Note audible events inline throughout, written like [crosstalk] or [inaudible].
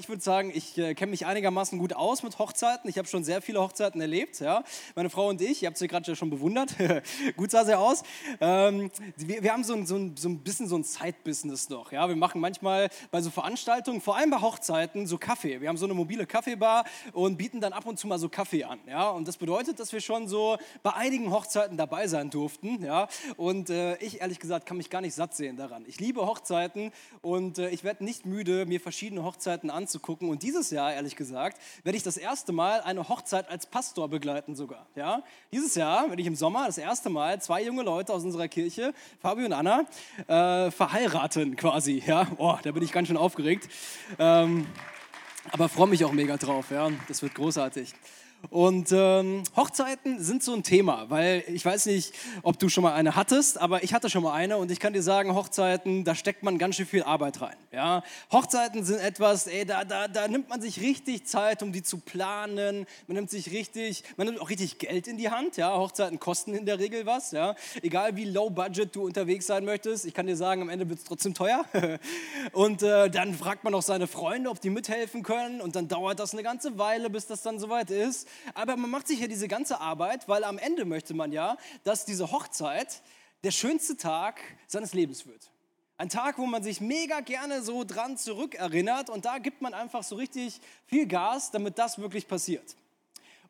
Ich würde sagen, ich äh, kenne mich einigermaßen gut aus mit Hochzeiten. Ich habe schon sehr viele Hochzeiten erlebt. Ja. Meine Frau und ich, ihr habt sie gerade schon bewundert. [laughs] gut sah sie aus. Ähm, wir, wir, haben so ein, so, ein, so ein bisschen so ein Side-Business noch. Ja. Wir machen manchmal bei so Veranstaltungen, vor allem bei Hochzeiten, so Kaffee. Wir haben so eine mobile Kaffeebar und bieten dann ab und zu mal so Kaffee an. Ja. Und das bedeutet, dass wir schon so bei einigen Hochzeiten dabei sein durften. Ja. Und äh, ich, ehrlich gesagt, kann mich gar nicht satt sehen daran. Ich liebe Hochzeiten und äh, ich werde nicht müde, mir verschiedene Hochzeiten anzusehen anzugucken. Und dieses Jahr, ehrlich gesagt, werde ich das erste Mal eine Hochzeit als Pastor begleiten sogar. Ja? Dieses Jahr werde ich im Sommer das erste Mal zwei junge Leute aus unserer Kirche, Fabio und Anna, äh, verheiraten quasi. Ja? Oh, da bin ich ganz schön aufgeregt. Ähm, aber freue mich auch mega drauf. Ja? Das wird großartig. Und ähm, Hochzeiten sind so ein Thema, weil ich weiß nicht, ob du schon mal eine hattest, aber ich hatte schon mal eine und ich kann dir sagen, Hochzeiten, da steckt man ganz schön viel Arbeit rein. Ja? Hochzeiten sind etwas, ey, da, da, da nimmt man sich richtig Zeit, um die zu planen. Man nimmt sich richtig, man nimmt auch richtig Geld in die Hand. Ja? Hochzeiten kosten in der Regel was. Ja? Egal wie low budget du unterwegs sein möchtest, ich kann dir sagen, am Ende wird es trotzdem teuer. [laughs] und äh, dann fragt man auch seine Freunde, ob die mithelfen können und dann dauert das eine ganze Weile, bis das dann soweit ist. Aber man macht sich ja diese ganze Arbeit, weil am Ende möchte man ja, dass diese Hochzeit der schönste Tag seines Lebens wird. Ein Tag, wo man sich mega gerne so dran zurückerinnert und da gibt man einfach so richtig viel Gas, damit das wirklich passiert.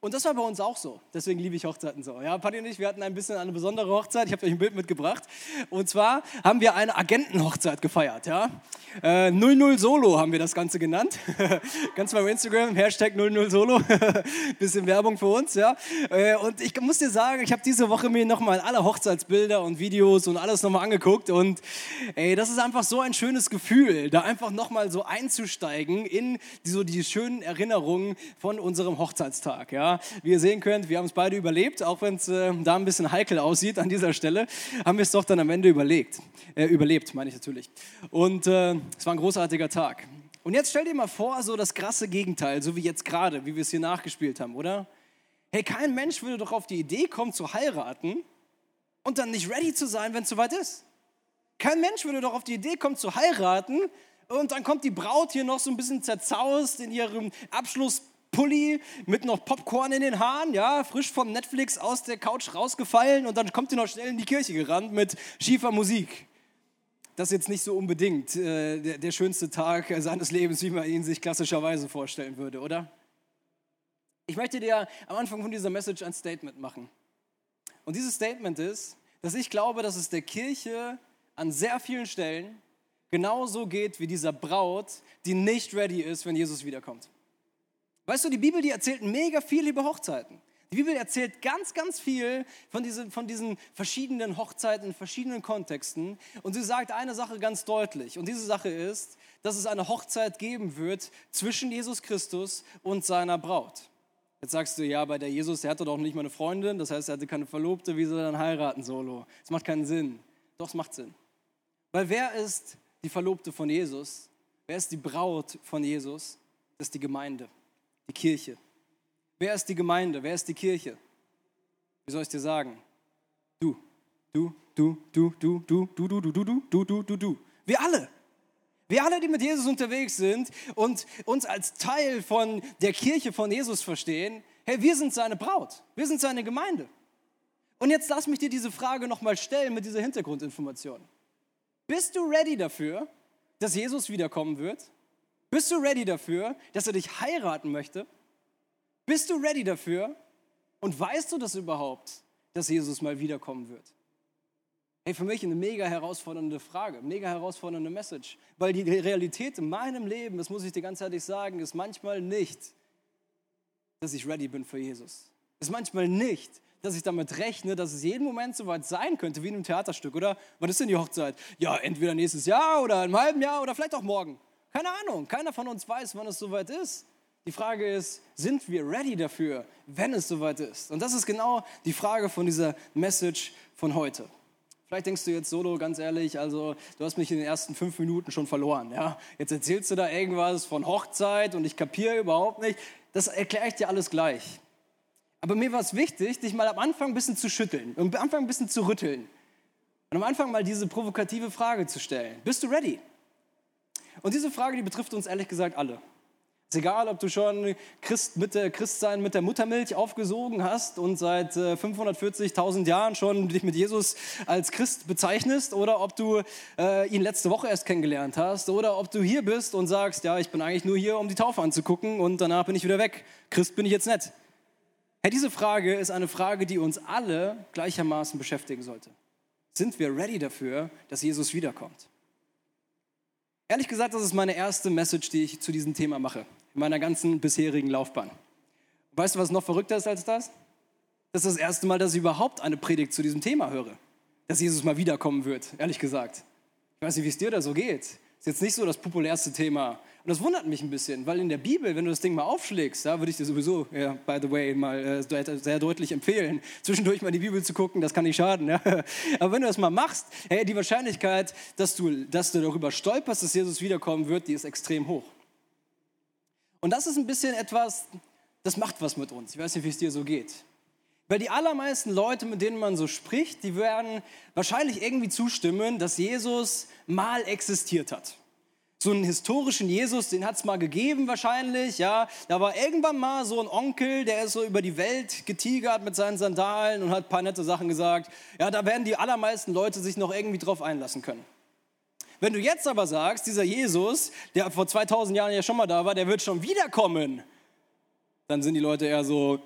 Und das war bei uns auch so. Deswegen liebe ich Hochzeiten so. Ja, Patti und ich, wir hatten ein bisschen eine besondere Hochzeit. Ich habe euch ein Bild mitgebracht. Und zwar haben wir eine Agentenhochzeit gefeiert. Ja? Äh, 00 Solo haben wir das Ganze genannt. [laughs] Ganz mal Instagram, Hashtag 00 Solo. [laughs] bisschen Werbung für uns. Ja? Äh, und ich muss dir sagen, ich habe diese Woche mir nochmal alle Hochzeitsbilder und Videos und alles nochmal angeguckt. Und ey, das ist einfach so ein schönes Gefühl, da einfach nochmal so einzusteigen in die, so die schönen Erinnerungen von unserem Hochzeitstag. Ja? Wie ihr sehen könnt, wir haben es beide überlebt, auch wenn es äh, da ein bisschen heikel aussieht an dieser Stelle, haben wir es doch dann am Ende überlegt. Äh, überlebt, meine ich natürlich. Und äh, es war ein großartiger Tag. Und jetzt stell dir mal vor, so das krasse Gegenteil, so wie jetzt gerade, wie wir es hier nachgespielt haben, oder? Hey, kein Mensch würde doch auf die Idee kommen zu heiraten und dann nicht ready zu sein, wenn es soweit ist. Kein Mensch würde doch auf die Idee kommen zu heiraten und dann kommt die Braut hier noch so ein bisschen zerzaust in ihrem Abschluss Pulli mit noch Popcorn in den Haaren, ja, frisch vom Netflix aus der Couch rausgefallen und dann kommt ihr noch schnell in die Kirche gerannt mit schiefer Musik. Das ist jetzt nicht so unbedingt äh, der, der schönste Tag seines Lebens, wie man ihn sich klassischerweise vorstellen würde, oder? Ich möchte dir am Anfang von dieser Message ein Statement machen. Und dieses Statement ist, dass ich glaube, dass es der Kirche an sehr vielen Stellen genauso geht wie dieser Braut, die nicht ready ist, wenn Jesus wiederkommt. Weißt du, die Bibel, die erzählt mega viel über Hochzeiten. Die Bibel erzählt ganz, ganz viel von diesen, von diesen verschiedenen Hochzeiten in verschiedenen Kontexten. Und sie sagt eine Sache ganz deutlich. Und diese Sache ist, dass es eine Hochzeit geben wird zwischen Jesus Christus und seiner Braut. Jetzt sagst du, ja, bei der Jesus, der hatte doch nicht mal eine Freundin, das heißt, er hatte keine Verlobte, wie soll er dann heiraten solo? Das macht keinen Sinn. Doch, es macht Sinn. Weil wer ist die Verlobte von Jesus? Wer ist die Braut von Jesus? Das ist die Gemeinde. Die Kirche. Wer ist die Gemeinde? Wer ist die Kirche? Wie soll ich dir sagen? Du, du, du, du, du, du, du, du, du, du, du, du, du, du, du. Wir alle. Wir alle, die mit Jesus unterwegs sind und uns als Teil von der Kirche von Jesus verstehen, hey, wir sind seine Braut, wir sind seine Gemeinde. Und jetzt lass mich dir diese Frage nochmal stellen mit dieser Hintergrundinformation. Bist du ready dafür, dass Jesus wiederkommen wird? Bist du ready dafür, dass er dich heiraten möchte? Bist du ready dafür? Und weißt du das überhaupt, dass Jesus mal wiederkommen wird? Hey, für mich eine mega herausfordernde Frage, mega herausfordernde Message. Weil die Realität in meinem Leben, das muss ich dir ganz ehrlich sagen, ist manchmal nicht, dass ich ready bin für Jesus. Ist manchmal nicht, dass ich damit rechne, dass es jeden Moment so weit sein könnte, wie in einem Theaterstück, oder? Wann ist denn die Hochzeit? Ja, entweder nächstes Jahr oder im halben Jahr oder vielleicht auch morgen. Keine Ahnung, keiner von uns weiß, wann es soweit ist. Die Frage ist, sind wir ready dafür, wenn es soweit ist? Und das ist genau die Frage von dieser Message von heute. Vielleicht denkst du jetzt, Solo, ganz ehrlich, also du hast mich in den ersten fünf Minuten schon verloren. Ja? Jetzt erzählst du da irgendwas von Hochzeit und ich kapiere überhaupt nicht. Das erkläre ich dir alles gleich. Aber mir war es wichtig, dich mal am Anfang ein bisschen zu schütteln am Anfang ein bisschen zu rütteln. Und am Anfang mal diese provokative Frage zu stellen. Bist du ready? Und diese Frage, die betrifft uns ehrlich gesagt alle. ist egal, ob du schon Christ mit der Christsein mit der Muttermilch aufgesogen hast und seit 540.000 äh, Jahren schon dich mit Jesus als Christ bezeichnest oder ob du äh, ihn letzte Woche erst kennengelernt hast oder ob du hier bist und sagst, ja, ich bin eigentlich nur hier, um die Taufe anzugucken und danach bin ich wieder weg. Christ bin ich jetzt nicht. Hey, diese Frage ist eine Frage, die uns alle gleichermaßen beschäftigen sollte. Sind wir ready dafür, dass Jesus wiederkommt? Ehrlich gesagt, das ist meine erste Message, die ich zu diesem Thema mache in meiner ganzen bisherigen Laufbahn. weißt du, was noch verrückter ist als das? Das ist das erste Mal, dass ich überhaupt eine Predigt zu diesem Thema höre. Dass Jesus mal wiederkommen wird, ehrlich gesagt. Ich weiß nicht, wie es dir da so geht. Ist jetzt nicht so das populärste Thema. Und das wundert mich ein bisschen, weil in der Bibel, wenn du das Ding mal aufschlägst, da würde ich dir sowieso, ja, by the way, mal äh, sehr deutlich empfehlen, zwischendurch mal die Bibel zu gucken, das kann nicht schaden. Ja. [laughs] Aber wenn du das mal machst, hey, die Wahrscheinlichkeit, dass du, dass du darüber stolperst, dass Jesus wiederkommen wird, die ist extrem hoch. Und das ist ein bisschen etwas, das macht was mit uns. Ich weiß nicht, wie es dir so geht. Weil die allermeisten Leute, mit denen man so spricht, die werden wahrscheinlich irgendwie zustimmen, dass Jesus mal existiert hat. So einen historischen Jesus, den hat es mal gegeben wahrscheinlich, ja. Da war irgendwann mal so ein Onkel, der ist so über die Welt getigert mit seinen Sandalen und hat ein paar nette Sachen gesagt. Ja, da werden die allermeisten Leute sich noch irgendwie drauf einlassen können. Wenn du jetzt aber sagst, dieser Jesus, der vor 2000 Jahren ja schon mal da war, der wird schon wiederkommen, dann sind die Leute eher so,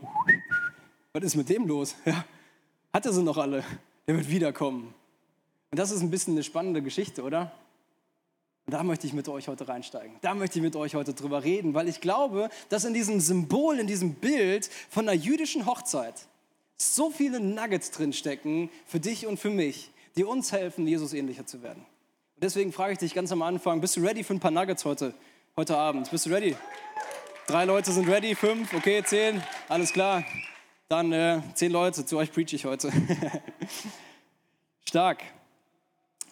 was ist mit dem los? Ja, hat er sie noch alle? Der wird wiederkommen. Und das ist ein bisschen eine spannende Geschichte, oder? Und da möchte ich mit euch heute reinsteigen. Da möchte ich mit euch heute drüber reden, weil ich glaube, dass in diesem Symbol, in diesem Bild von einer jüdischen Hochzeit so viele Nuggets drinstecken für dich und für mich, die uns helfen, Jesus ähnlicher zu werden. Und deswegen frage ich dich ganz am Anfang, bist du ready für ein paar Nuggets heute, heute Abend? Bist du ready? Drei Leute sind ready, fünf, okay, zehn, alles klar. Dann äh, zehn Leute, zu euch preach ich heute. [laughs] Stark.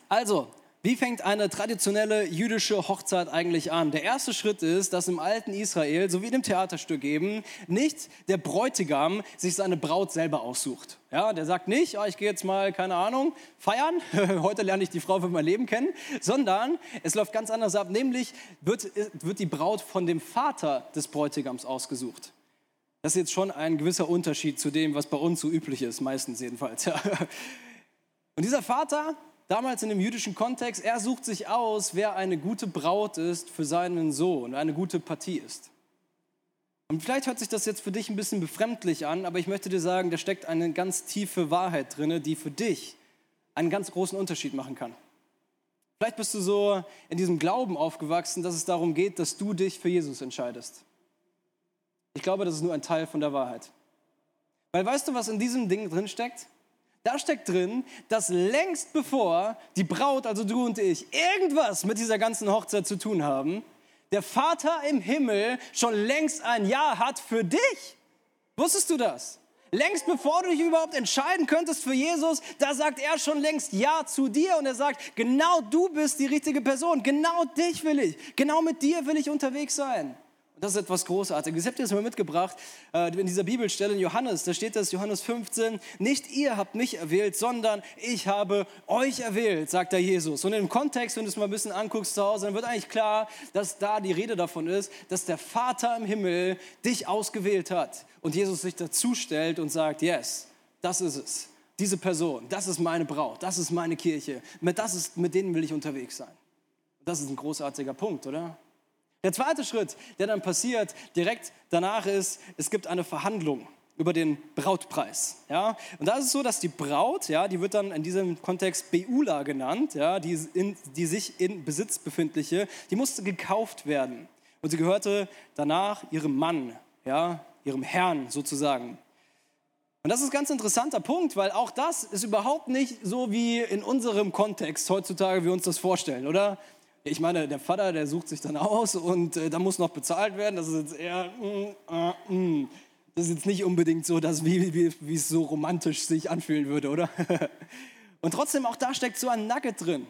Also, wie fängt eine traditionelle jüdische Hochzeit eigentlich an? Der erste Schritt ist, dass im alten Israel, so wie in dem Theaterstück eben, nicht der Bräutigam sich seine Braut selber aussucht. Ja, der sagt nicht, oh, ich gehe jetzt mal, keine Ahnung, feiern, [laughs] heute lerne ich die Frau für mein Leben kennen, sondern es läuft ganz anders ab, nämlich wird, wird die Braut von dem Vater des Bräutigams ausgesucht. Das ist jetzt schon ein gewisser Unterschied zu dem, was bei uns so üblich ist, meistens jedenfalls. Ja. Und dieser Vater, damals in dem jüdischen Kontext, er sucht sich aus, wer eine gute Braut ist für seinen Sohn, eine gute Partie ist. Und vielleicht hört sich das jetzt für dich ein bisschen befremdlich an, aber ich möchte dir sagen, da steckt eine ganz tiefe Wahrheit drin, die für dich einen ganz großen Unterschied machen kann. Vielleicht bist du so in diesem Glauben aufgewachsen, dass es darum geht, dass du dich für Jesus entscheidest. Ich glaube, das ist nur ein Teil von der Wahrheit. Weil weißt du, was in diesem Ding drin steckt? Da steckt drin, dass längst bevor die Braut, also du und ich, irgendwas mit dieser ganzen Hochzeit zu tun haben, der Vater im Himmel schon längst ein Ja hat für dich. Wusstest du das? Längst bevor du dich überhaupt entscheiden könntest für Jesus, da sagt er schon längst Ja zu dir und er sagt, genau du bist die richtige Person, genau dich will ich, genau mit dir will ich unterwegs sein. Das ist etwas Großartiges. Ich habe dir das mal mitgebracht äh, in dieser Bibelstelle in Johannes. Da steht das, Johannes 15, nicht ihr habt mich erwählt, sondern ich habe euch erwählt, sagt der Jesus. Und im Kontext, wenn du es mal ein bisschen anguckst zu Hause, dann wird eigentlich klar, dass da die Rede davon ist, dass der Vater im Himmel dich ausgewählt hat. Und Jesus sich dazu stellt und sagt, yes, das ist es. Diese Person, das ist meine Braut, das ist meine Kirche. Mit, das ist, mit denen will ich unterwegs sein. Das ist ein großartiger Punkt, oder? Der zweite Schritt, der dann passiert direkt danach ist, es gibt eine Verhandlung über den Brautpreis. Ja? Und da ist es so, dass die Braut, ja, die wird dann in diesem Kontext Beula genannt, ja, die, in, die sich in Besitz befindliche, die musste gekauft werden. Und sie gehörte danach ihrem Mann, ja, ihrem Herrn sozusagen. Und das ist ein ganz interessanter Punkt, weil auch das ist überhaupt nicht so wie in unserem Kontext heutzutage wir uns das vorstellen, oder? Ich meine, der Vater, der sucht sich dann aus und äh, da muss noch bezahlt werden. Das ist jetzt eher, mm, äh, mm. das ist jetzt nicht unbedingt so, dass wie, wie, wie es so romantisch sich anfühlen würde, oder? [laughs] und trotzdem, auch da steckt so ein Nugget drin.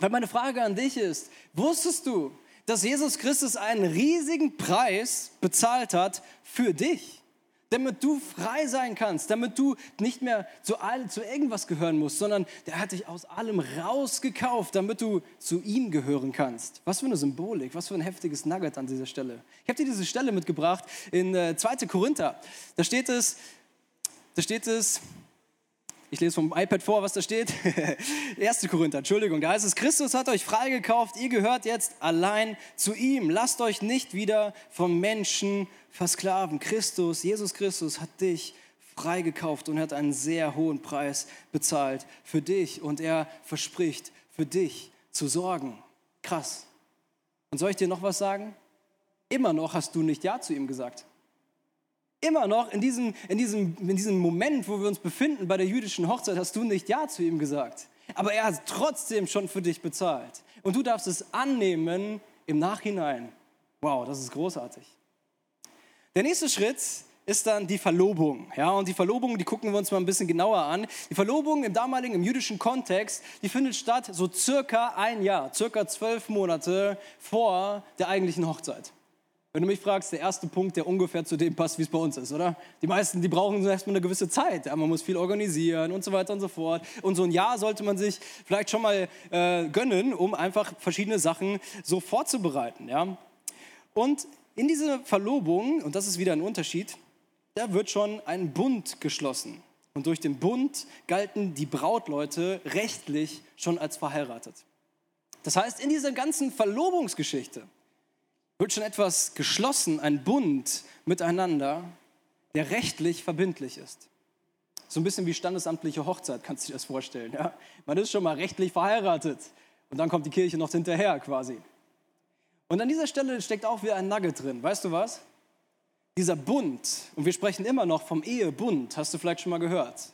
Weil meine Frage an dich ist, wusstest du, dass Jesus Christus einen riesigen Preis bezahlt hat für dich? Damit du frei sein kannst, damit du nicht mehr zu, all, zu irgendwas gehören musst, sondern der hat dich aus allem rausgekauft, damit du zu ihm gehören kannst. Was für eine Symbolik, was für ein heftiges Nugget an dieser Stelle. Ich habe dir diese Stelle mitgebracht in äh, 2. Korinther. Da steht es, da steht es, ich lese vom iPad vor, was da steht. [laughs] 1. Korinther, Entschuldigung, da heißt es, Christus hat euch freigekauft, ihr gehört jetzt allein zu ihm. Lasst euch nicht wieder vom Menschen versklaven. Christus, Jesus Christus hat dich freigekauft und hat einen sehr hohen Preis bezahlt für dich und er verspricht, für dich zu sorgen. Krass. Und soll ich dir noch was sagen? Immer noch hast du nicht Ja zu ihm gesagt. Immer noch in diesem, in, diesem, in diesem Moment, wo wir uns befinden bei der jüdischen Hochzeit, hast du nicht Ja zu ihm gesagt. Aber er hat trotzdem schon für dich bezahlt. Und du darfst es annehmen im Nachhinein. Wow, das ist großartig. Der nächste Schritt ist dann die Verlobung. Ja, und die Verlobung, die gucken wir uns mal ein bisschen genauer an. Die Verlobung im damaligen, im jüdischen Kontext, die findet statt so circa ein Jahr, circa zwölf Monate vor der eigentlichen Hochzeit. Wenn du mich fragst, der erste Punkt, der ungefähr zu dem passt, wie es bei uns ist, oder? Die meisten, die brauchen erstmal eine gewisse Zeit. Ja, man muss viel organisieren und so weiter und so fort. Und so ein Jahr sollte man sich vielleicht schon mal äh, gönnen, um einfach verschiedene Sachen so vorzubereiten. Ja? Und in diese Verlobung, und das ist wieder ein Unterschied, da wird schon ein Bund geschlossen. Und durch den Bund galten die Brautleute rechtlich schon als verheiratet. Das heißt, in dieser ganzen Verlobungsgeschichte wird schon etwas geschlossen, ein Bund miteinander, der rechtlich verbindlich ist. So ein bisschen wie standesamtliche Hochzeit, kannst du dir das vorstellen. Ja? Man ist schon mal rechtlich verheiratet und dann kommt die Kirche noch hinterher quasi. Und an dieser Stelle steckt auch wieder ein Nugget drin. Weißt du was? Dieser Bund, und wir sprechen immer noch vom Ehebund, hast du vielleicht schon mal gehört.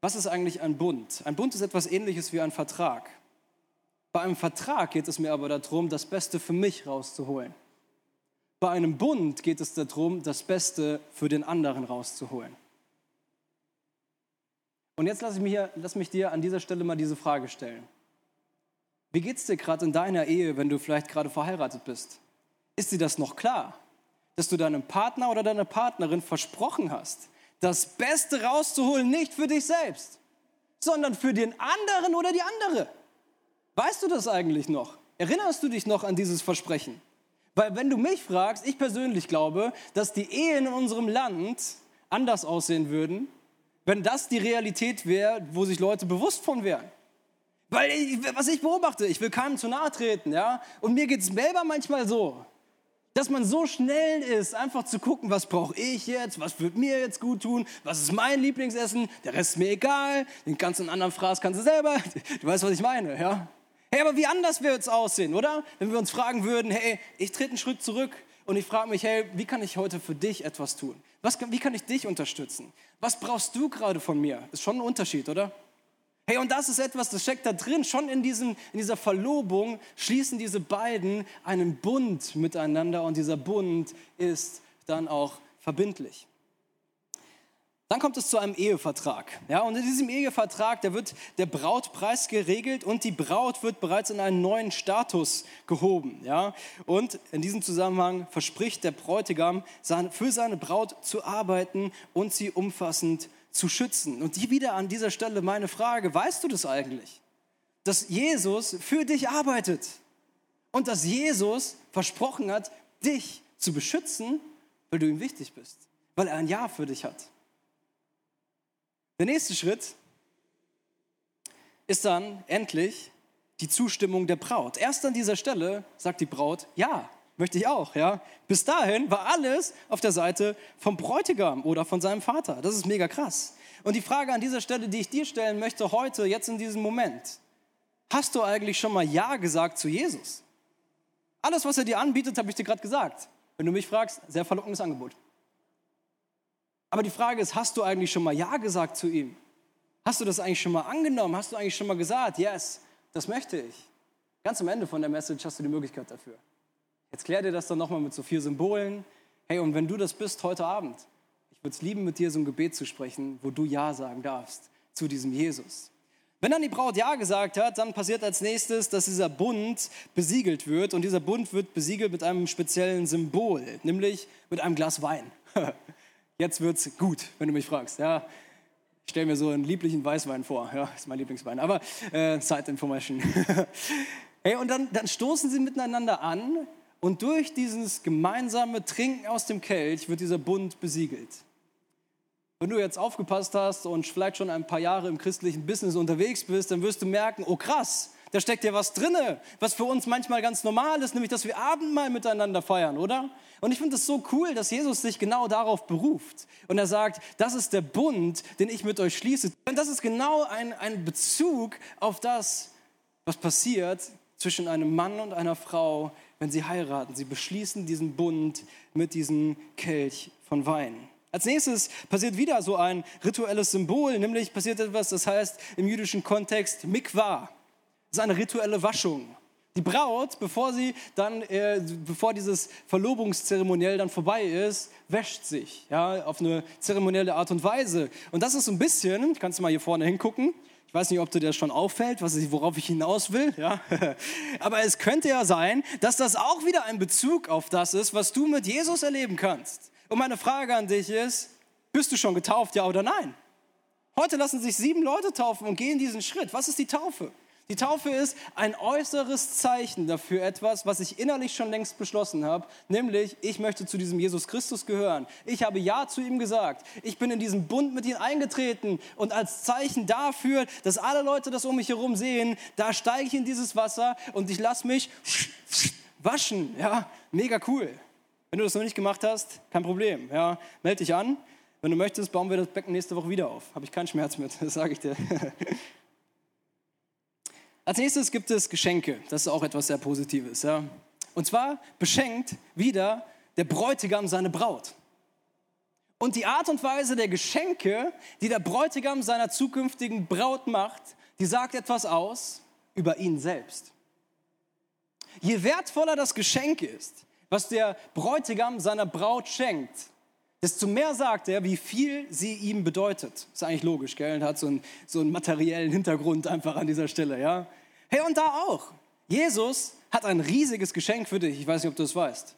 Was ist eigentlich ein Bund? Ein Bund ist etwas ähnliches wie ein Vertrag. Bei einem Vertrag geht es mir aber darum, das Beste für mich rauszuholen. Bei einem Bund geht es darum, das Beste für den anderen rauszuholen. Und jetzt lass, ich mich, lass mich dir an dieser Stelle mal diese Frage stellen. Wie geht es dir gerade in deiner Ehe, wenn du vielleicht gerade verheiratet bist? Ist dir das noch klar, dass du deinem Partner oder deiner Partnerin versprochen hast, das Beste rauszuholen, nicht für dich selbst, sondern für den anderen oder die andere? Weißt du das eigentlich noch? Erinnerst du dich noch an dieses Versprechen? Weil wenn du mich fragst, ich persönlich glaube, dass die Ehen in unserem Land anders aussehen würden, wenn das die Realität wäre, wo sich Leute bewusst von wären. Weil ich, was ich beobachte, ich will keinem zu nahe treten, ja, und mir geht es selber manchmal so, dass man so schnell ist, einfach zu gucken, was brauche ich jetzt, was wird mir jetzt gut tun, was ist mein Lieblingsessen, der Rest ist mir egal, den ganzen anderen Fraß kannst du selber, [laughs] du weißt, was ich meine, ja. Hey, aber wie anders wird es aussehen, oder? Wenn wir uns fragen würden, hey, ich trete einen Schritt zurück und ich frage mich, hey, wie kann ich heute für dich etwas tun? Was, wie kann ich dich unterstützen? Was brauchst du gerade von mir? Ist schon ein Unterschied, oder? Hey, und das ist etwas, das steckt da drin. Schon in, diesem, in dieser Verlobung schließen diese beiden einen Bund miteinander und dieser Bund ist dann auch verbindlich. Dann kommt es zu einem Ehevertrag. Ja, und in diesem Ehevertrag, da wird der Brautpreis geregelt und die Braut wird bereits in einen neuen Status gehoben. Ja, und in diesem Zusammenhang verspricht der Bräutigam, für seine Braut zu arbeiten und sie umfassend zu schützen. Und die wieder an dieser Stelle meine Frage, weißt du das eigentlich? Dass Jesus für dich arbeitet und dass Jesus versprochen hat, dich zu beschützen, weil du ihm wichtig bist, weil er ein Ja für dich hat. Der nächste Schritt ist dann endlich die Zustimmung der Braut. Erst an dieser Stelle sagt die Braut, ja, möchte ich auch. Ja? Bis dahin war alles auf der Seite vom Bräutigam oder von seinem Vater. Das ist mega krass. Und die Frage an dieser Stelle, die ich dir stellen möchte heute, jetzt in diesem Moment, hast du eigentlich schon mal Ja gesagt zu Jesus? Alles, was er dir anbietet, habe ich dir gerade gesagt. Wenn du mich fragst, sehr verlockendes Angebot. Aber die Frage ist, hast du eigentlich schon mal Ja gesagt zu ihm? Hast du das eigentlich schon mal angenommen? Hast du eigentlich schon mal gesagt, yes, das möchte ich? Ganz am Ende von der Message hast du die Möglichkeit dafür. Jetzt klär dir das dann nochmal mit so vier Symbolen. Hey, und wenn du das bist heute Abend, ich würde es lieben, mit dir so ein Gebet zu sprechen, wo du Ja sagen darfst zu diesem Jesus. Wenn dann die Braut Ja gesagt hat, dann passiert als nächstes, dass dieser Bund besiegelt wird. Und dieser Bund wird besiegelt mit einem speziellen Symbol, nämlich mit einem Glas Wein. [laughs] Jetzt wird's gut, wenn du mich fragst. Ja, ich stelle mir so einen lieblichen Weißwein vor. Ja, ist mein Lieblingswein. Aber äh, Side Information. [laughs] hey, und dann, dann stoßen sie miteinander an und durch dieses gemeinsame Trinken aus dem Kelch wird dieser Bund besiegelt. Wenn du jetzt aufgepasst hast und vielleicht schon ein paar Jahre im christlichen Business unterwegs bist, dann wirst du merken, oh krass, da steckt ja was drinne, was für uns manchmal ganz normal ist, nämlich dass wir Abendmahl miteinander feiern, oder? Und ich finde es so cool, dass Jesus sich genau darauf beruft. Und er sagt, das ist der Bund, den ich mit euch schließe. Und das ist genau ein, ein Bezug auf das, was passiert zwischen einem Mann und einer Frau, wenn sie heiraten. Sie beschließen diesen Bund mit diesem Kelch von Wein. Als nächstes passiert wieder so ein rituelles Symbol, nämlich passiert etwas, das heißt im jüdischen Kontext Mikvah. Ist eine rituelle Waschung. Die Braut, bevor sie dann, äh, bevor dieses Verlobungszeremoniell dann vorbei ist, wäscht sich, ja, auf eine zeremonielle Art und Weise. Und das ist so ein bisschen, kannst du mal hier vorne hingucken. Ich weiß nicht, ob dir das schon auffällt, was worauf ich hinaus will. Ja? [laughs] Aber es könnte ja sein, dass das auch wieder ein Bezug auf das ist, was du mit Jesus erleben kannst. Und meine Frage an dich ist, bist du schon getauft, ja oder nein? Heute lassen sich sieben Leute taufen und gehen diesen Schritt. Was ist die Taufe? Die Taufe ist ein äußeres Zeichen dafür etwas, was ich innerlich schon längst beschlossen habe, nämlich ich möchte zu diesem Jesus Christus gehören. Ich habe Ja zu ihm gesagt. Ich bin in diesen Bund mit ihm eingetreten und als Zeichen dafür, dass alle Leute das um mich herum sehen, da steige ich in dieses Wasser und ich lasse mich waschen. Ja, mega cool. Wenn du das noch nicht gemacht hast, kein Problem. Ja, meld dich an. Wenn du möchtest, bauen wir das Becken nächste Woche wieder auf. Habe ich keinen Schmerz mit, [laughs] das sage ich dir. Als nächstes gibt es Geschenke. Das ist auch etwas sehr Positives. Ja. Und zwar beschenkt wieder der Bräutigam seine Braut. Und die Art und Weise der Geschenke, die der Bräutigam seiner zukünftigen Braut macht, die sagt etwas aus über ihn selbst. Je wertvoller das Geschenk ist, was der Bräutigam seiner Braut schenkt, desto mehr sagt er, wie viel sie ihm bedeutet. Ist eigentlich logisch, gell? Und hat so einen, so einen materiellen Hintergrund einfach an dieser Stelle, ja? Hey, und da auch. Jesus hat ein riesiges Geschenk für dich. Ich weiß nicht, ob du es weißt.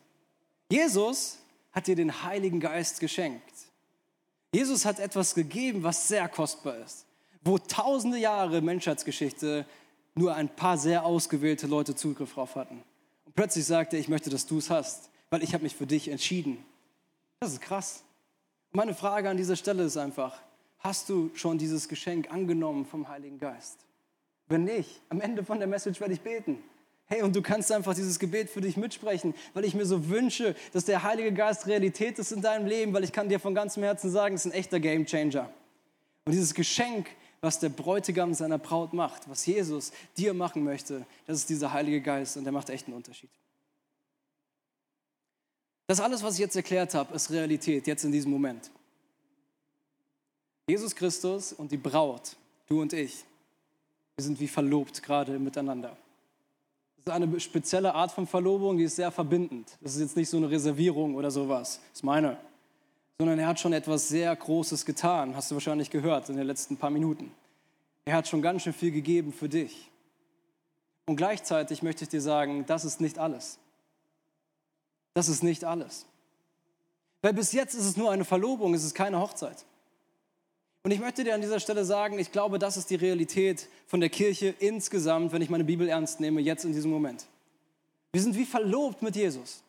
Jesus hat dir den Heiligen Geist geschenkt. Jesus hat etwas gegeben, was sehr kostbar ist, wo tausende Jahre Menschheitsgeschichte nur ein paar sehr ausgewählte Leute Zugriff drauf hatten. Plötzlich sagt er, ich möchte, dass du es hast, weil ich habe mich für dich entschieden. Das ist krass. meine Frage an dieser Stelle ist einfach, hast du schon dieses Geschenk angenommen vom Heiligen Geist? Wenn nicht, am Ende von der Message werde ich beten. Hey, und du kannst einfach dieses Gebet für dich mitsprechen, weil ich mir so wünsche, dass der Heilige Geist Realität ist in deinem Leben, weil ich kann dir von ganzem Herzen sagen, es ist ein echter Gamechanger. Und dieses Geschenk was der Bräutigam seiner Braut macht, was Jesus dir machen möchte, das ist dieser Heilige Geist und der macht echt einen Unterschied. Das alles, was ich jetzt erklärt habe, ist Realität, jetzt in diesem Moment. Jesus Christus und die Braut, du und ich, wir sind wie verlobt gerade miteinander. Das ist eine spezielle Art von Verlobung, die ist sehr verbindend. Das ist jetzt nicht so eine Reservierung oder sowas. Das ist meine sondern er hat schon etwas sehr Großes getan, hast du wahrscheinlich gehört in den letzten paar Minuten. Er hat schon ganz schön viel gegeben für dich. Und gleichzeitig möchte ich dir sagen, das ist nicht alles. Das ist nicht alles. Weil bis jetzt ist es nur eine Verlobung, es ist keine Hochzeit. Und ich möchte dir an dieser Stelle sagen, ich glaube, das ist die Realität von der Kirche insgesamt, wenn ich meine Bibel ernst nehme, jetzt in diesem Moment. Wir sind wie verlobt mit Jesus.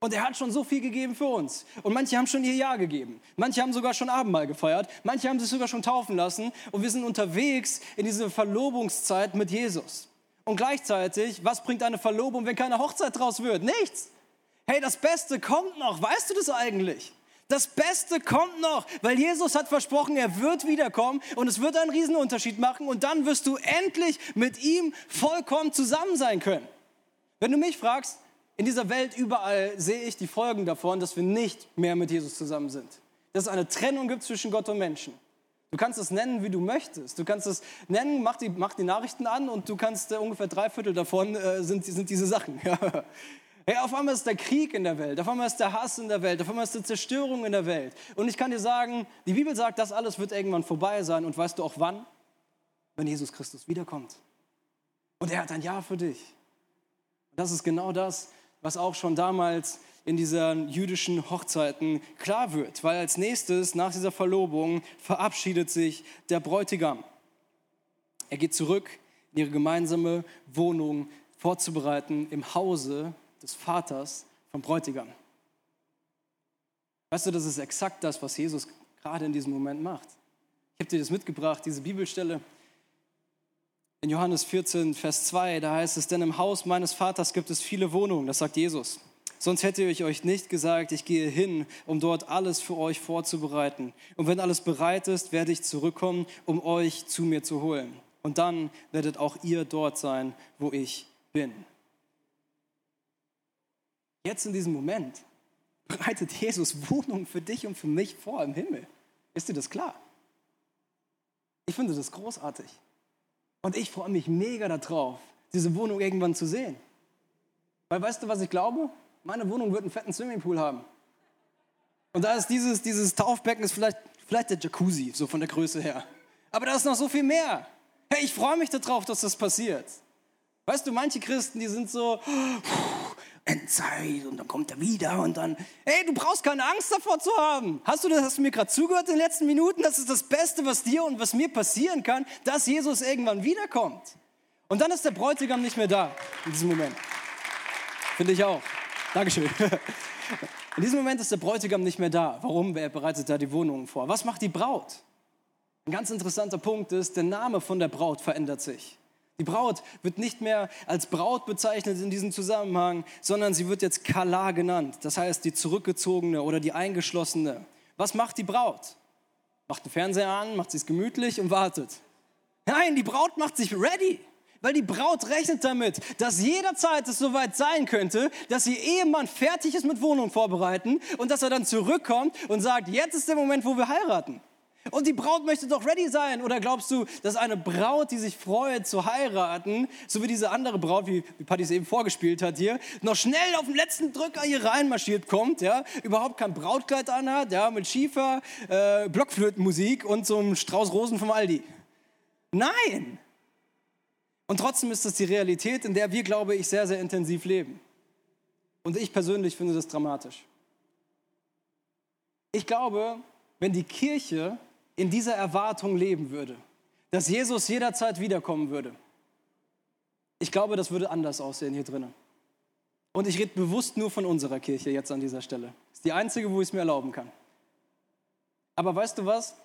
Und er hat schon so viel gegeben für uns. Und manche haben schon ihr Ja gegeben. Manche haben sogar schon Abendmahl gefeiert. Manche haben sich sogar schon taufen lassen. Und wir sind unterwegs in diese Verlobungszeit mit Jesus. Und gleichzeitig, was bringt eine Verlobung, wenn keine Hochzeit draus wird? Nichts. Hey, das Beste kommt noch. Weißt du das eigentlich? Das Beste kommt noch, weil Jesus hat versprochen, er wird wiederkommen und es wird einen Riesenunterschied machen und dann wirst du endlich mit ihm vollkommen zusammen sein können. Wenn du mich fragst, in dieser Welt überall sehe ich die Folgen davon, dass wir nicht mehr mit Jesus zusammen sind. Dass es eine Trennung gibt zwischen Gott und Menschen. Du kannst es nennen, wie du möchtest. Du kannst es nennen, mach die, mach die Nachrichten an und du kannst äh, ungefähr drei Viertel davon äh, sind, sind diese Sachen. [laughs] Hey, auf einmal ist der Krieg in der Welt, auf einmal ist der Hass in der Welt, auf einmal ist die Zerstörung in der Welt. Und ich kann dir sagen, die Bibel sagt, das alles wird irgendwann vorbei sein. Und weißt du auch wann? Wenn Jesus Christus wiederkommt. Und er hat ein Ja für dich. Und das ist genau das, was auch schon damals in diesen jüdischen Hochzeiten klar wird, weil als nächstes nach dieser Verlobung verabschiedet sich der Bräutigam. Er geht zurück in ihre gemeinsame Wohnung vorzubereiten im Hause des Vaters vom Bräutigam. Weißt du, das ist exakt das, was Jesus gerade in diesem Moment macht. Ich habe dir das mitgebracht, diese Bibelstelle. In Johannes 14, Vers 2, da heißt es, denn im Haus meines Vaters gibt es viele Wohnungen, das sagt Jesus. Sonst hätte ich euch nicht gesagt, ich gehe hin, um dort alles für euch vorzubereiten. Und wenn alles bereit ist, werde ich zurückkommen, um euch zu mir zu holen. Und dann werdet auch ihr dort sein, wo ich bin. Jetzt in diesem Moment bereitet Jesus Wohnung für dich und für mich vor im Himmel. Ist dir das klar? Ich finde das großartig. Und ich freue mich mega darauf, diese Wohnung irgendwann zu sehen. Weil weißt du, was ich glaube? Meine Wohnung wird einen fetten Swimmingpool haben. Und da ist dieses, dieses Taufbecken ist vielleicht, vielleicht der Jacuzzi, so von der Größe her. Aber da ist noch so viel mehr. Hey, ich freue mich darauf, dass das passiert. Weißt du, manche Christen, die sind so, Endzeit und dann kommt er wieder und dann, hey, du brauchst keine Angst davor zu haben. Hast du das, hast du mir gerade zugehört in den letzten Minuten? Das ist das Beste, was dir und was mir passieren kann, dass Jesus irgendwann wiederkommt. Und dann ist der Bräutigam nicht mehr da in diesem Moment. Finde ich auch. Dankeschön. [laughs] In diesem Moment ist der Bräutigam nicht mehr da. Warum? Wer bereitet da die Wohnungen vor? Was macht die Braut? Ein ganz interessanter Punkt ist, der Name von der Braut verändert sich. Die Braut wird nicht mehr als Braut bezeichnet in diesem Zusammenhang, sondern sie wird jetzt Kala genannt. Das heißt die zurückgezogene oder die eingeschlossene. Was macht die Braut? Macht den Fernseher an, macht es gemütlich und wartet. Nein, die Braut macht sich ready. Weil die Braut rechnet damit, dass jederzeit es soweit sein könnte, dass ihr Ehemann fertig ist mit Wohnung vorbereiten und dass er dann zurückkommt und sagt, jetzt ist der Moment, wo wir heiraten. Und die Braut möchte doch ready sein. Oder glaubst du, dass eine Braut, die sich freut zu heiraten, so wie diese andere Braut, wie, wie Patti es eben vorgespielt hat hier, noch schnell auf den letzten Drücker hier reinmarschiert kommt, ja, überhaupt kein Brautkleid anhat, ja, mit Schiefer, äh, Blockflötenmusik und so einem Strauß Rosen vom Aldi? Nein! Und trotzdem ist das die Realität, in der wir, glaube ich, sehr, sehr intensiv leben. Und ich persönlich finde das dramatisch. Ich glaube, wenn die Kirche in dieser Erwartung leben würde, dass Jesus jederzeit wiederkommen würde. Ich glaube, das würde anders aussehen hier drinnen. Und ich rede bewusst nur von unserer Kirche jetzt an dieser Stelle. Ist die einzige, wo ich es mir erlauben kann. Aber weißt du was?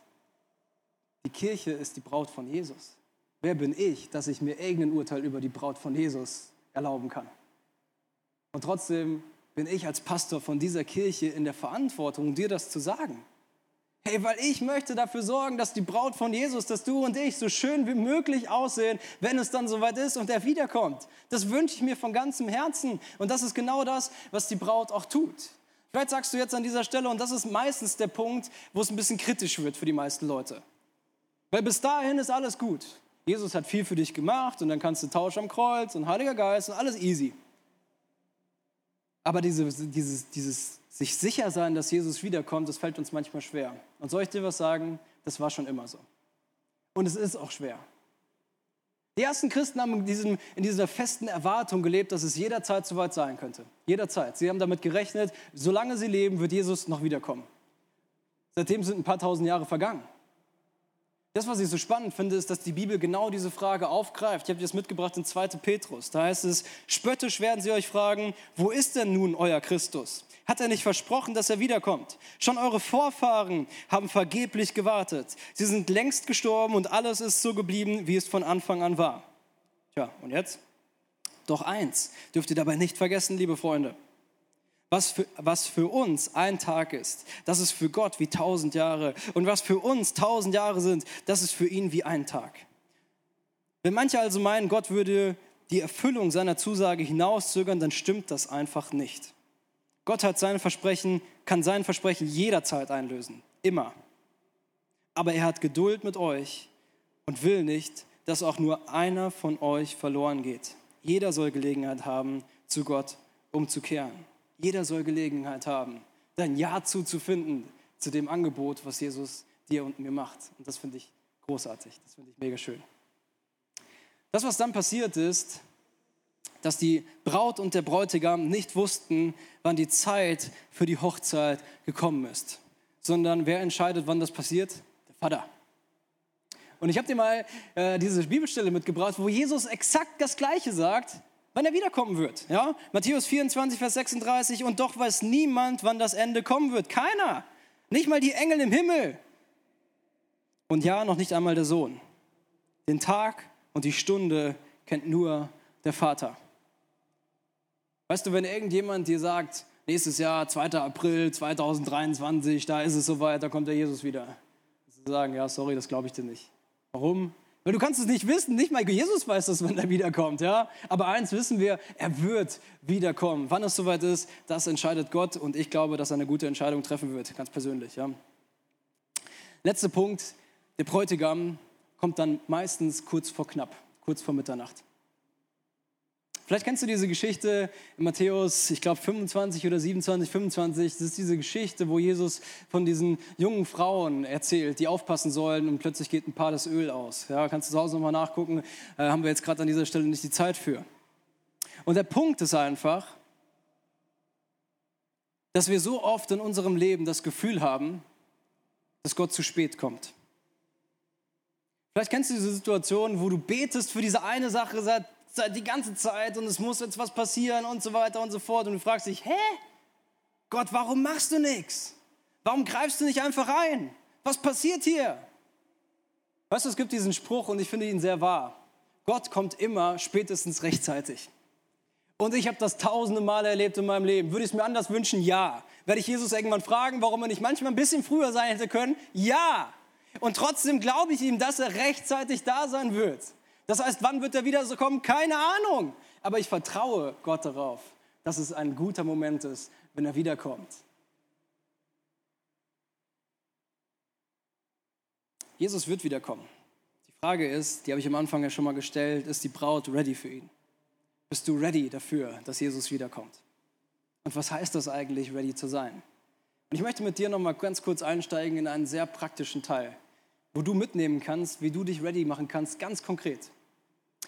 Die Kirche ist die Braut von Jesus. Wer bin ich, dass ich mir irgendein Urteil über die Braut von Jesus erlauben kann? Und trotzdem bin ich als Pastor von dieser Kirche in der Verantwortung, dir das zu sagen. Hey, weil ich möchte dafür sorgen, dass die Braut von Jesus, dass du und ich so schön wie möglich aussehen, wenn es dann soweit ist und er wiederkommt. Das wünsche ich mir von ganzem Herzen. Und das ist genau das, was die Braut auch tut. Vielleicht sagst du jetzt an dieser Stelle, und das ist meistens der Punkt, wo es ein bisschen kritisch wird für die meisten Leute. Weil bis dahin ist alles gut. Jesus hat viel für dich gemacht und dann kannst du tauschen am Kreuz und Heiliger Geist und alles easy. Aber diese, dieses, dieses sich sicher sein, dass Jesus wiederkommt, das fällt uns manchmal schwer. Und soll ich dir was sagen? Das war schon immer so. Und es ist auch schwer. Die ersten Christen haben in, diesem, in dieser festen Erwartung gelebt, dass es jederzeit soweit sein könnte. Jederzeit. Sie haben damit gerechnet, solange sie leben, wird Jesus noch wiederkommen. Seitdem sind ein paar tausend Jahre vergangen. Das, was ich so spannend finde, ist, dass die Bibel genau diese Frage aufgreift. Ich habe dir das mitgebracht in 2. Petrus. Da heißt es, spöttisch werden sie euch fragen, wo ist denn nun euer Christus? Hat er nicht versprochen, dass er wiederkommt? Schon eure Vorfahren haben vergeblich gewartet. Sie sind längst gestorben und alles ist so geblieben, wie es von Anfang an war. Tja, und jetzt? Doch eins dürft ihr dabei nicht vergessen, liebe Freunde. Was für, was für uns ein Tag ist, das ist für Gott wie tausend Jahre. Und was für uns tausend Jahre sind, das ist für ihn wie ein Tag. Wenn manche also meinen, Gott würde die Erfüllung seiner Zusage hinauszögern, dann stimmt das einfach nicht. Gott hat sein Versprechen, kann sein Versprechen jederzeit einlösen. Immer. Aber er hat Geduld mit euch und will nicht, dass auch nur einer von euch verloren geht. Jeder soll Gelegenheit haben, zu Gott umzukehren. Jeder soll Gelegenheit haben, dein Ja zuzufinden zu dem Angebot, was Jesus dir und mir macht. Und das finde ich großartig. Das finde ich mega schön. Das, was dann passiert ist, dass die Braut und der Bräutigam nicht wussten, wann die Zeit für die Hochzeit gekommen ist, sondern wer entscheidet, wann das passiert? Der Vater. Und ich habe dir mal äh, diese Bibelstelle mitgebracht, wo Jesus exakt das Gleiche sagt, wann er wiederkommen wird. Ja? Matthäus 24, Vers 36, und doch weiß niemand, wann das Ende kommen wird. Keiner. Nicht mal die Engel im Himmel. Und ja, noch nicht einmal der Sohn. Den Tag und die Stunde kennt nur der Vater. Weißt du, wenn irgendjemand dir sagt, nächstes Jahr, 2. April 2023, da ist es soweit, da kommt der Jesus wieder. Sie sagen, ja, sorry, das glaube ich dir nicht. Warum? Weil du kannst es nicht wissen, nicht mal Jesus weiß das, [laughs] wenn er wiederkommt, ja. Aber eins wissen wir, er wird wiederkommen. Wann es soweit ist, das entscheidet Gott und ich glaube, dass er eine gute Entscheidung treffen wird, ganz persönlich, ja. Letzter Punkt, der Bräutigam kommt dann meistens kurz vor knapp, kurz vor Mitternacht. Vielleicht kennst du diese Geschichte in Matthäus, ich glaube 25 oder 27, 25. Das ist diese Geschichte, wo Jesus von diesen jungen Frauen erzählt, die aufpassen sollen und plötzlich geht ein paar das Öl aus. Ja, kannst du zu Hause nochmal nachgucken, äh, haben wir jetzt gerade an dieser Stelle nicht die Zeit für. Und der Punkt ist einfach, dass wir so oft in unserem Leben das Gefühl haben, dass Gott zu spät kommt. Vielleicht kennst du diese Situation, wo du betest für diese eine Sache seit die ganze Zeit und es muss jetzt was passieren und so weiter und so fort. Und du fragst dich, hä? Gott, warum machst du nichts? Warum greifst du nicht einfach ein? Was passiert hier? Weißt du, es gibt diesen Spruch und ich finde ihn sehr wahr. Gott kommt immer spätestens rechtzeitig. Und ich habe das tausende Male erlebt in meinem Leben. Würde ich es mir anders wünschen? Ja. Werde ich Jesus irgendwann fragen, warum er nicht manchmal ein bisschen früher sein hätte können? Ja. Und trotzdem glaube ich ihm, dass er rechtzeitig da sein wird. Das heißt, wann wird er wieder so kommen? Keine Ahnung. Aber ich vertraue Gott darauf, dass es ein guter Moment ist, wenn er wiederkommt. Jesus wird wiederkommen. Die Frage ist, die habe ich am Anfang ja schon mal gestellt, ist die Braut ready für ihn? Bist du ready dafür, dass Jesus wiederkommt? Und was heißt das eigentlich, ready zu sein? Und ich möchte mit dir noch mal ganz kurz einsteigen in einen sehr praktischen Teil, wo du mitnehmen kannst, wie du dich ready machen kannst, ganz konkret.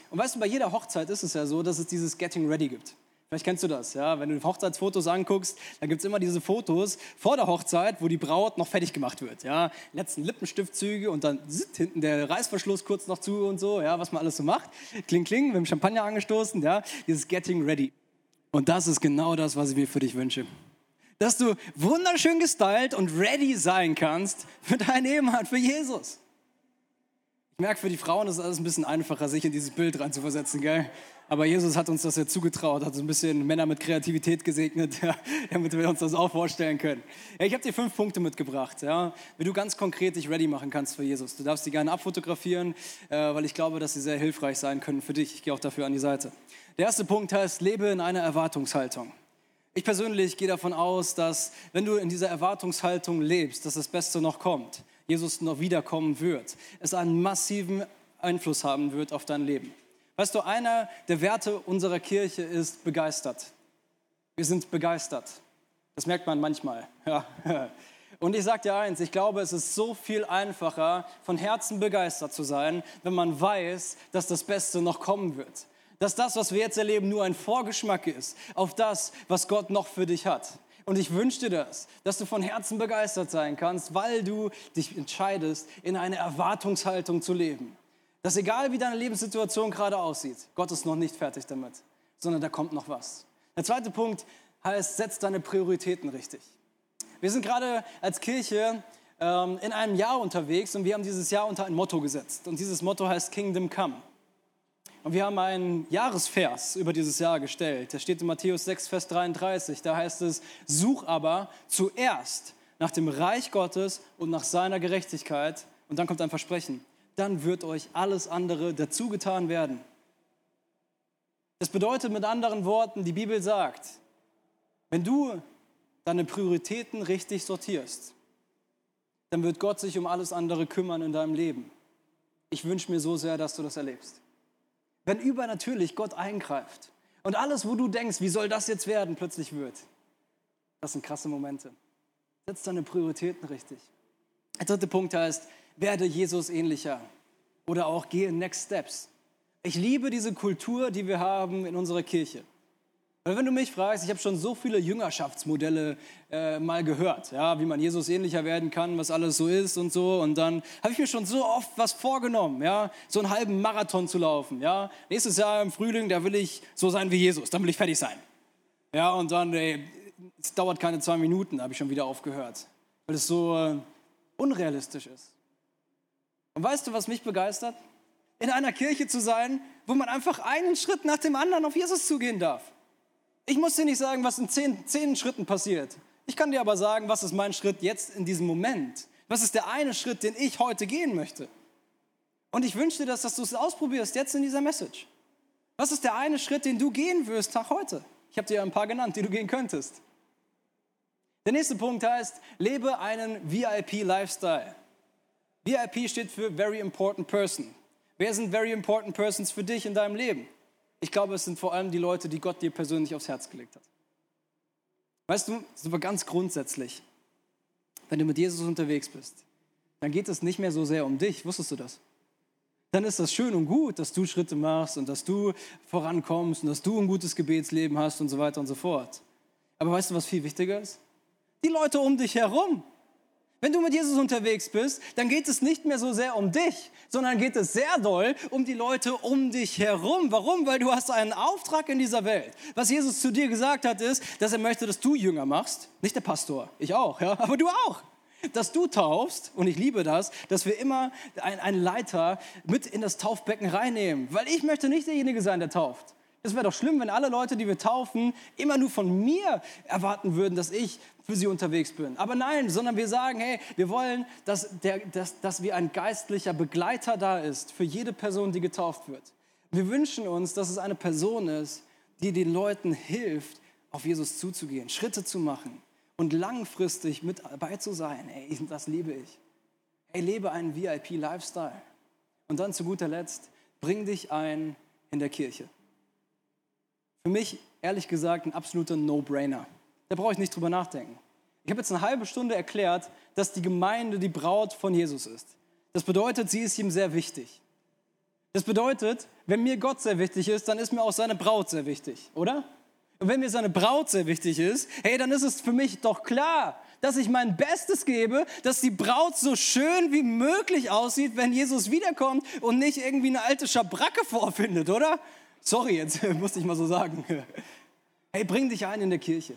Und weißt du, bei jeder Hochzeit ist es ja so, dass es dieses Getting Ready gibt. Vielleicht kennst du das, ja. Wenn du Hochzeitsfotos anguckst, dann gibt es immer diese Fotos vor der Hochzeit, wo die Braut noch fertig gemacht wird, ja. Letzten Lippenstiftzüge und dann zit, hinten der Reißverschluss kurz noch zu und so, ja, was man alles so macht. Kling, kling, mit dem Champagner angestoßen, ja. Dieses Getting Ready. Und das ist genau das, was ich mir für dich wünsche. Dass du wunderschön gestylt und ready sein kannst für deinen Ehemann, für Jesus. Ich merke, für die Frauen ist es alles ein bisschen einfacher, sich in dieses Bild reinzuversetzen, gell? Aber Jesus hat uns das ja zugetraut, hat so ein bisschen Männer mit Kreativität gesegnet, [laughs] ja, damit wir uns das auch vorstellen können. Ja, ich habe dir fünf Punkte mitgebracht, ja, wie du ganz konkret dich ready machen kannst für Jesus. Du darfst die gerne abfotografieren, äh, weil ich glaube, dass sie sehr hilfreich sein können für dich. Ich gehe auch dafür an die Seite. Der erste Punkt heißt, lebe in einer Erwartungshaltung. Ich persönlich gehe davon aus, dass wenn du in dieser Erwartungshaltung lebst, dass das Beste noch kommt. Jesus noch wiederkommen wird, es einen massiven Einfluss haben wird auf dein Leben. Weißt du, einer der Werte unserer Kirche ist begeistert. Wir sind begeistert. Das merkt man manchmal. Ja. [laughs] Und ich sage dir eins, ich glaube, es ist so viel einfacher, von Herzen begeistert zu sein, wenn man weiß, dass das Beste noch kommen wird. Dass das, was wir jetzt erleben, nur ein Vorgeschmack ist auf das, was Gott noch für dich hat. Und ich wünsche dir das, dass du von Herzen begeistert sein kannst, weil du dich entscheidest, in eine Erwartungshaltung zu leben. Dass egal wie deine Lebenssituation gerade aussieht, Gott ist noch nicht fertig damit, sondern da kommt noch was. Der zweite Punkt heißt, setz deine Prioritäten richtig. Wir sind gerade als Kirche ähm, in einem Jahr unterwegs und wir haben dieses Jahr unter ein Motto gesetzt. Und dieses Motto heißt Kingdom Come. Und wir haben einen Jahresvers über dieses Jahr gestellt. Der steht in Matthäus 6, Vers 33. Da heißt es, such aber zuerst nach dem Reich Gottes und nach seiner Gerechtigkeit. Und dann kommt ein Versprechen. Dann wird euch alles andere dazugetan werden. Das bedeutet mit anderen Worten, die Bibel sagt, wenn du deine Prioritäten richtig sortierst, dann wird Gott sich um alles andere kümmern in deinem Leben. Ich wünsche mir so sehr, dass du das erlebst. Wenn übernatürlich Gott eingreift und alles, wo du denkst, wie soll das jetzt werden, plötzlich wird. Das sind krasse Momente. Setz deine Prioritäten richtig. Der dritte Punkt heißt, werde Jesus ähnlicher oder auch gehe Next Steps. Ich liebe diese Kultur, die wir haben in unserer Kirche. Weil wenn du mich fragst, ich habe schon so viele Jüngerschaftsmodelle äh, mal gehört, ja, wie man Jesus ähnlicher werden kann, was alles so ist und so. Und dann habe ich mir schon so oft was vorgenommen, ja, so einen halben Marathon zu laufen. Ja. Nächstes Jahr im Frühling, da will ich so sein wie Jesus, dann will ich fertig sein. Ja, und dann, ey, es dauert keine zwei Minuten, habe ich schon wieder aufgehört, weil es so äh, unrealistisch ist. Und weißt du, was mich begeistert? In einer Kirche zu sein, wo man einfach einen Schritt nach dem anderen auf Jesus zugehen darf. Ich muss dir nicht sagen, was in zehn, zehn Schritten passiert. Ich kann dir aber sagen, was ist mein Schritt jetzt in diesem Moment? Was ist der eine Schritt, den ich heute gehen möchte? Und ich wünsche dir, dass, dass du es ausprobierst, jetzt in dieser Message. Was ist der eine Schritt, den du gehen wirst, Tag heute? Ich habe dir ein paar genannt, die du gehen könntest. Der nächste Punkt heißt, lebe einen VIP-Lifestyle. VIP steht für Very Important Person. Wer sind Very Important Persons für dich in deinem Leben? Ich glaube, es sind vor allem die Leute, die Gott dir persönlich aufs Herz gelegt hat. Weißt du, das ganz grundsätzlich, wenn du mit Jesus unterwegs bist, dann geht es nicht mehr so sehr um dich. Wusstest du das? Dann ist das schön und gut, dass du Schritte machst und dass du vorankommst und dass du ein gutes Gebetsleben hast und so weiter und so fort. Aber weißt du, was viel wichtiger ist? Die Leute um dich herum. Wenn du mit Jesus unterwegs bist, dann geht es nicht mehr so sehr um dich, sondern geht es sehr doll um die Leute um dich herum. Warum? Weil du hast einen Auftrag in dieser Welt. Was Jesus zu dir gesagt hat, ist, dass er möchte, dass du Jünger machst. Nicht der Pastor, ich auch, ja, aber du auch. Dass du taufst, und ich liebe das, dass wir immer einen Leiter mit in das Taufbecken reinnehmen. Weil ich möchte nicht derjenige sein, der tauft. Es wäre doch schlimm, wenn alle Leute, die wir taufen, immer nur von mir erwarten würden, dass ich für sie unterwegs bin. Aber nein, sondern wir sagen, hey, wir wollen, dass, der, dass, dass wie ein geistlicher Begleiter da ist für jede Person, die getauft wird. Wir wünschen uns, dass es eine Person ist, die den Leuten hilft, auf Jesus zuzugehen, Schritte zu machen und langfristig mit dabei zu sein. Hey, das liebe ich. Hey, lebe einen VIP-Lifestyle. Und dann zu guter Letzt, bring dich ein in der Kirche. Für mich, ehrlich gesagt, ein absoluter No-Brainer. Da brauche ich nicht drüber nachdenken. Ich habe jetzt eine halbe Stunde erklärt, dass die Gemeinde die Braut von Jesus ist. Das bedeutet, sie ist ihm sehr wichtig. Das bedeutet, wenn mir Gott sehr wichtig ist, dann ist mir auch seine Braut sehr wichtig, oder? Und wenn mir seine Braut sehr wichtig ist, hey, dann ist es für mich doch klar, dass ich mein Bestes gebe, dass die Braut so schön wie möglich aussieht, wenn Jesus wiederkommt und nicht irgendwie eine alte Schabracke vorfindet, oder? Sorry, jetzt [laughs] musste ich mal so sagen. Hey, bring dich ein in der Kirche.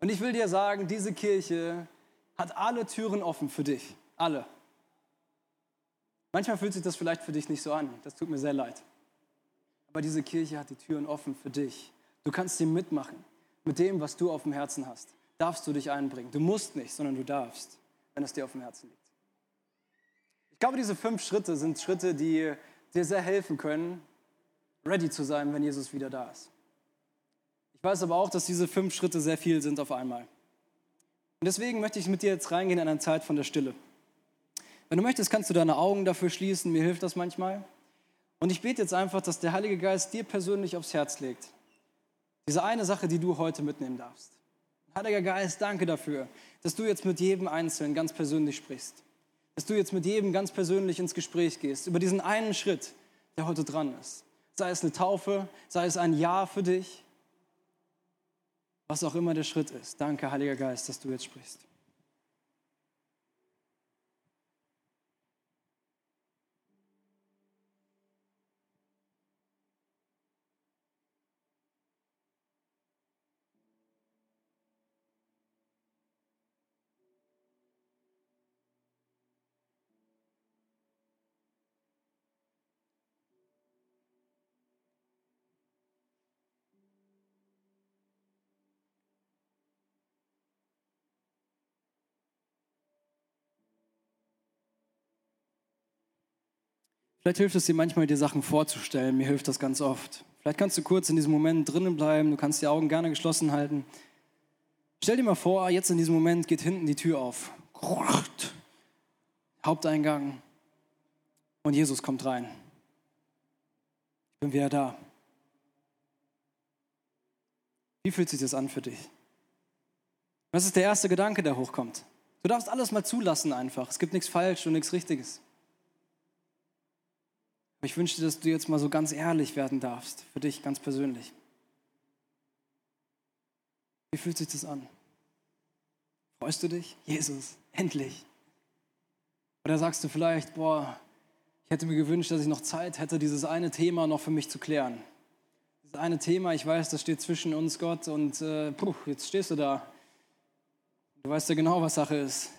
Und ich will dir sagen, diese Kirche hat alle Türen offen für dich. Alle. Manchmal fühlt sich das vielleicht für dich nicht so an. Das tut mir sehr leid. Aber diese Kirche hat die Türen offen für dich. Du kannst sie mitmachen. Mit dem, was du auf dem Herzen hast, darfst du dich einbringen. Du musst nicht, sondern du darfst, wenn es dir auf dem Herzen liegt. Ich glaube, diese fünf Schritte sind Schritte, die dir sehr helfen können, ready zu sein, wenn Jesus wieder da ist. Ich weiß aber auch, dass diese fünf Schritte sehr viel sind auf einmal. Und deswegen möchte ich mit dir jetzt reingehen in eine Zeit von der Stille. Wenn du möchtest, kannst du deine Augen dafür schließen. Mir hilft das manchmal. Und ich bete jetzt einfach, dass der Heilige Geist dir persönlich aufs Herz legt. Diese eine Sache, die du heute mitnehmen darfst. Heiliger Geist, danke dafür, dass du jetzt mit jedem Einzelnen ganz persönlich sprichst. Dass du jetzt mit jedem ganz persönlich ins Gespräch gehst über diesen einen Schritt, der heute dran ist sei es eine Taufe, sei es ein Ja für dich, was auch immer der Schritt ist. Danke, Heiliger Geist, dass du jetzt sprichst. Vielleicht hilft es dir manchmal, dir Sachen vorzustellen. Mir hilft das ganz oft. Vielleicht kannst du kurz in diesem Moment drinnen bleiben. Du kannst die Augen gerne geschlossen halten. Stell dir mal vor, jetzt in diesem Moment geht hinten die Tür auf. Haupteingang. Und Jesus kommt rein. Ich bin wieder da. Wie fühlt sich das an für dich? Was ist der erste Gedanke, der hochkommt? Du darfst alles mal zulassen einfach. Es gibt nichts falsch und nichts Richtiges. Ich wünsche dir, dass du jetzt mal so ganz ehrlich werden darfst, für dich ganz persönlich. Wie fühlt sich das an? Freust du dich? Jesus, endlich. Oder sagst du vielleicht, boah, ich hätte mir gewünscht, dass ich noch Zeit hätte, dieses eine Thema noch für mich zu klären. Das eine Thema, ich weiß, das steht zwischen uns, Gott, und äh, puh, jetzt stehst du da. Du weißt ja genau, was Sache ist.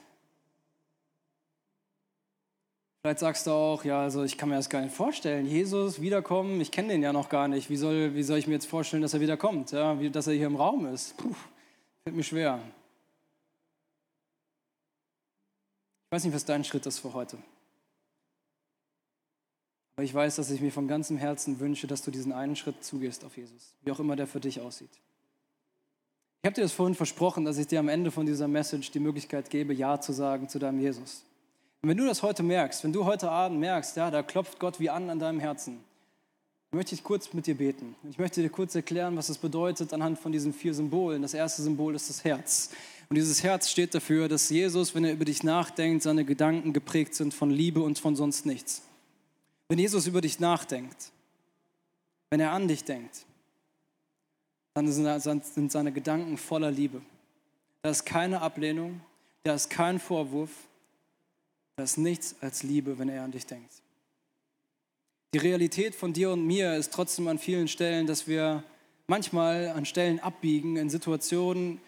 Vielleicht sagst du auch, ja, also ich kann mir das gar nicht vorstellen. Jesus wiederkommen, ich kenne den ja noch gar nicht. Wie soll, wie soll ich mir jetzt vorstellen, dass er wiederkommt? Ja, wie, dass er hier im Raum ist? Puh, fällt mir schwer. Ich weiß nicht, was dein Schritt ist für heute. Aber ich weiß, dass ich mir von ganzem Herzen wünsche, dass du diesen einen Schritt zugehst auf Jesus, wie auch immer der für dich aussieht. Ich habe dir das vorhin versprochen, dass ich dir am Ende von dieser Message die Möglichkeit gebe, Ja zu sagen zu deinem Jesus. Und wenn du das heute merkst, wenn du heute Abend merkst, ja, da klopft Gott wie an an deinem Herzen, dann möchte ich kurz mit dir beten. Ich möchte dir kurz erklären, was das bedeutet anhand von diesen vier Symbolen. Das erste Symbol ist das Herz. Und dieses Herz steht dafür, dass Jesus, wenn er über dich nachdenkt, seine Gedanken geprägt sind von Liebe und von sonst nichts. Wenn Jesus über dich nachdenkt, wenn er an dich denkt, dann sind seine Gedanken voller Liebe. Da ist keine Ablehnung, da ist kein Vorwurf, das ist nichts als Liebe, wenn er an dich denkt. Die Realität von dir und mir ist trotzdem an vielen Stellen, dass wir manchmal an Stellen abbiegen, in Situationen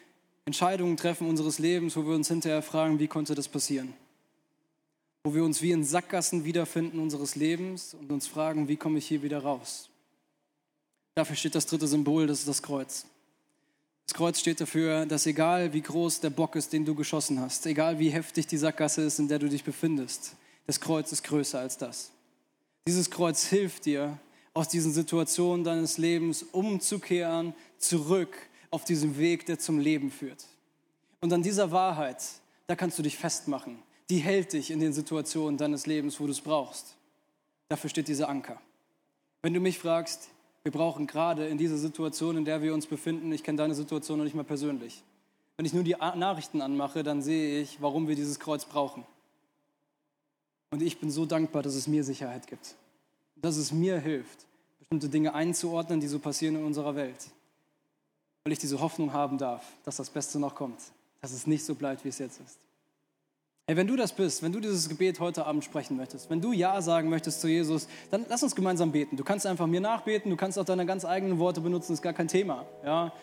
Entscheidungen treffen unseres Lebens, wo wir uns hinterher fragen, wie konnte das passieren? Wo wir uns wie in Sackgassen wiederfinden unseres Lebens und uns fragen, wie komme ich hier wieder raus? Dafür steht das dritte Symbol, das ist das Kreuz. Das Kreuz steht dafür, dass egal wie groß der Bock ist, den du geschossen hast, egal wie heftig die Sackgasse ist, in der du dich befindest, das Kreuz ist größer als das. Dieses Kreuz hilft dir, aus diesen Situationen deines Lebens umzukehren, zurück auf diesem Weg, der zum Leben führt. Und an dieser Wahrheit, da kannst du dich festmachen. Die hält dich in den Situationen deines Lebens, wo du es brauchst. Dafür steht dieser Anker. Wenn du mich fragst, wir brauchen gerade in dieser Situation, in der wir uns befinden, ich kenne deine Situation noch nicht mal persönlich. Wenn ich nur die Nachrichten anmache, dann sehe ich, warum wir dieses Kreuz brauchen. Und ich bin so dankbar, dass es mir Sicherheit gibt. Dass es mir hilft, bestimmte Dinge einzuordnen, die so passieren in unserer Welt. Weil ich diese Hoffnung haben darf, dass das Beste noch kommt. Dass es nicht so bleibt, wie es jetzt ist. Hey, wenn du das bist, wenn du dieses Gebet heute Abend sprechen möchtest, wenn du Ja sagen möchtest zu Jesus, dann lass uns gemeinsam beten. Du kannst einfach mir nachbeten, du kannst auch deine ganz eigenen Worte benutzen, ist gar kein Thema. Ja?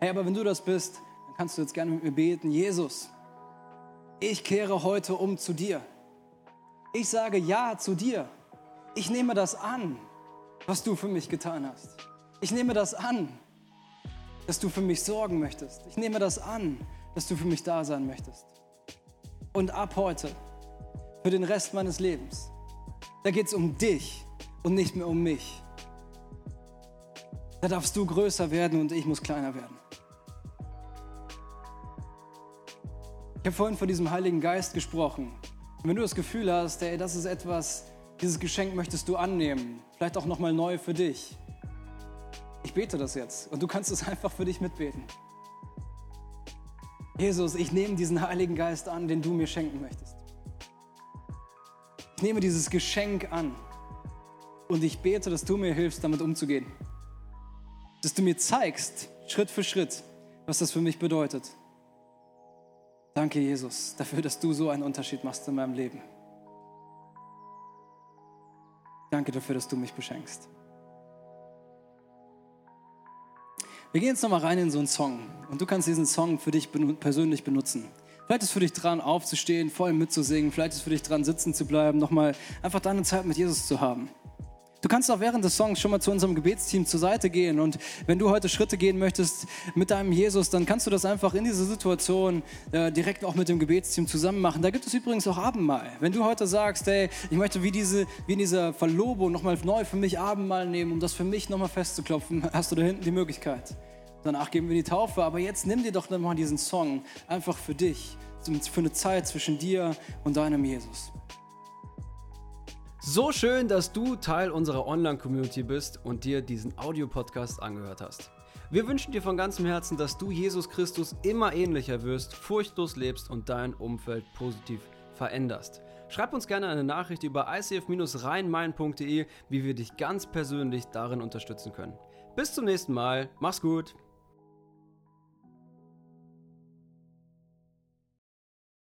Hey, aber wenn du das bist, dann kannst du jetzt gerne mit mir beten. Jesus, ich kehre heute um zu dir. Ich sage Ja zu dir. Ich nehme das an, was du für mich getan hast. Ich nehme das an, dass du für mich sorgen möchtest. Ich nehme das an, dass du für mich da sein möchtest und ab heute, für den Rest meines Lebens. Da geht es um dich und nicht mehr um mich. Da darfst du größer werden und ich muss kleiner werden. Ich habe vorhin von diesem Heiligen Geist gesprochen. Und wenn du das Gefühl hast, ey, das ist etwas, dieses Geschenk möchtest du annehmen, vielleicht auch nochmal neu für dich. Ich bete das jetzt und du kannst es [laughs] einfach für dich mitbeten. Jesus, ich nehme diesen Heiligen Geist an, den du mir schenken möchtest. Ich nehme dieses Geschenk an und ich bete, dass du mir hilfst, damit umzugehen. Dass du mir zeigst, Schritt für Schritt, was das für mich bedeutet. Danke, Jesus, dafür, dass du so einen Unterschied machst in meinem Leben. Danke dafür, dass du mich beschenkst. Wir gehen jetzt nochmal rein in so einen Song und du kannst diesen Song für dich persönlich benutzen. Vielleicht ist für dich dran, aufzustehen, voll mitzusingen. Vielleicht ist für dich dran, sitzen zu bleiben, nochmal einfach deine Zeit mit Jesus zu haben. Du kannst auch während des Songs schon mal zu unserem Gebetsteam zur Seite gehen und wenn du heute Schritte gehen möchtest mit deinem Jesus, dann kannst du das einfach in dieser Situation äh, direkt auch mit dem Gebetsteam zusammen machen. Da gibt es übrigens auch Abendmahl. Wenn du heute sagst, ey, ich möchte wie, diese, wie in dieser Verlobung nochmal neu für mich Abendmahl nehmen, um das für mich nochmal festzuklopfen, [laughs] hast du da hinten die Möglichkeit. Danach geben wir die Taufe. Aber jetzt nimm dir doch nochmal diesen Song einfach für dich, für eine Zeit zwischen dir und deinem Jesus. So schön, dass du Teil unserer Online-Community bist und dir diesen Audiopodcast angehört hast. Wir wünschen dir von ganzem Herzen, dass du Jesus Christus immer ähnlicher wirst, furchtlos lebst und dein Umfeld positiv veränderst. Schreib uns gerne eine Nachricht über icf-rheinmain.de, wie wir dich ganz persönlich darin unterstützen können. Bis zum nächsten Mal. Mach's gut.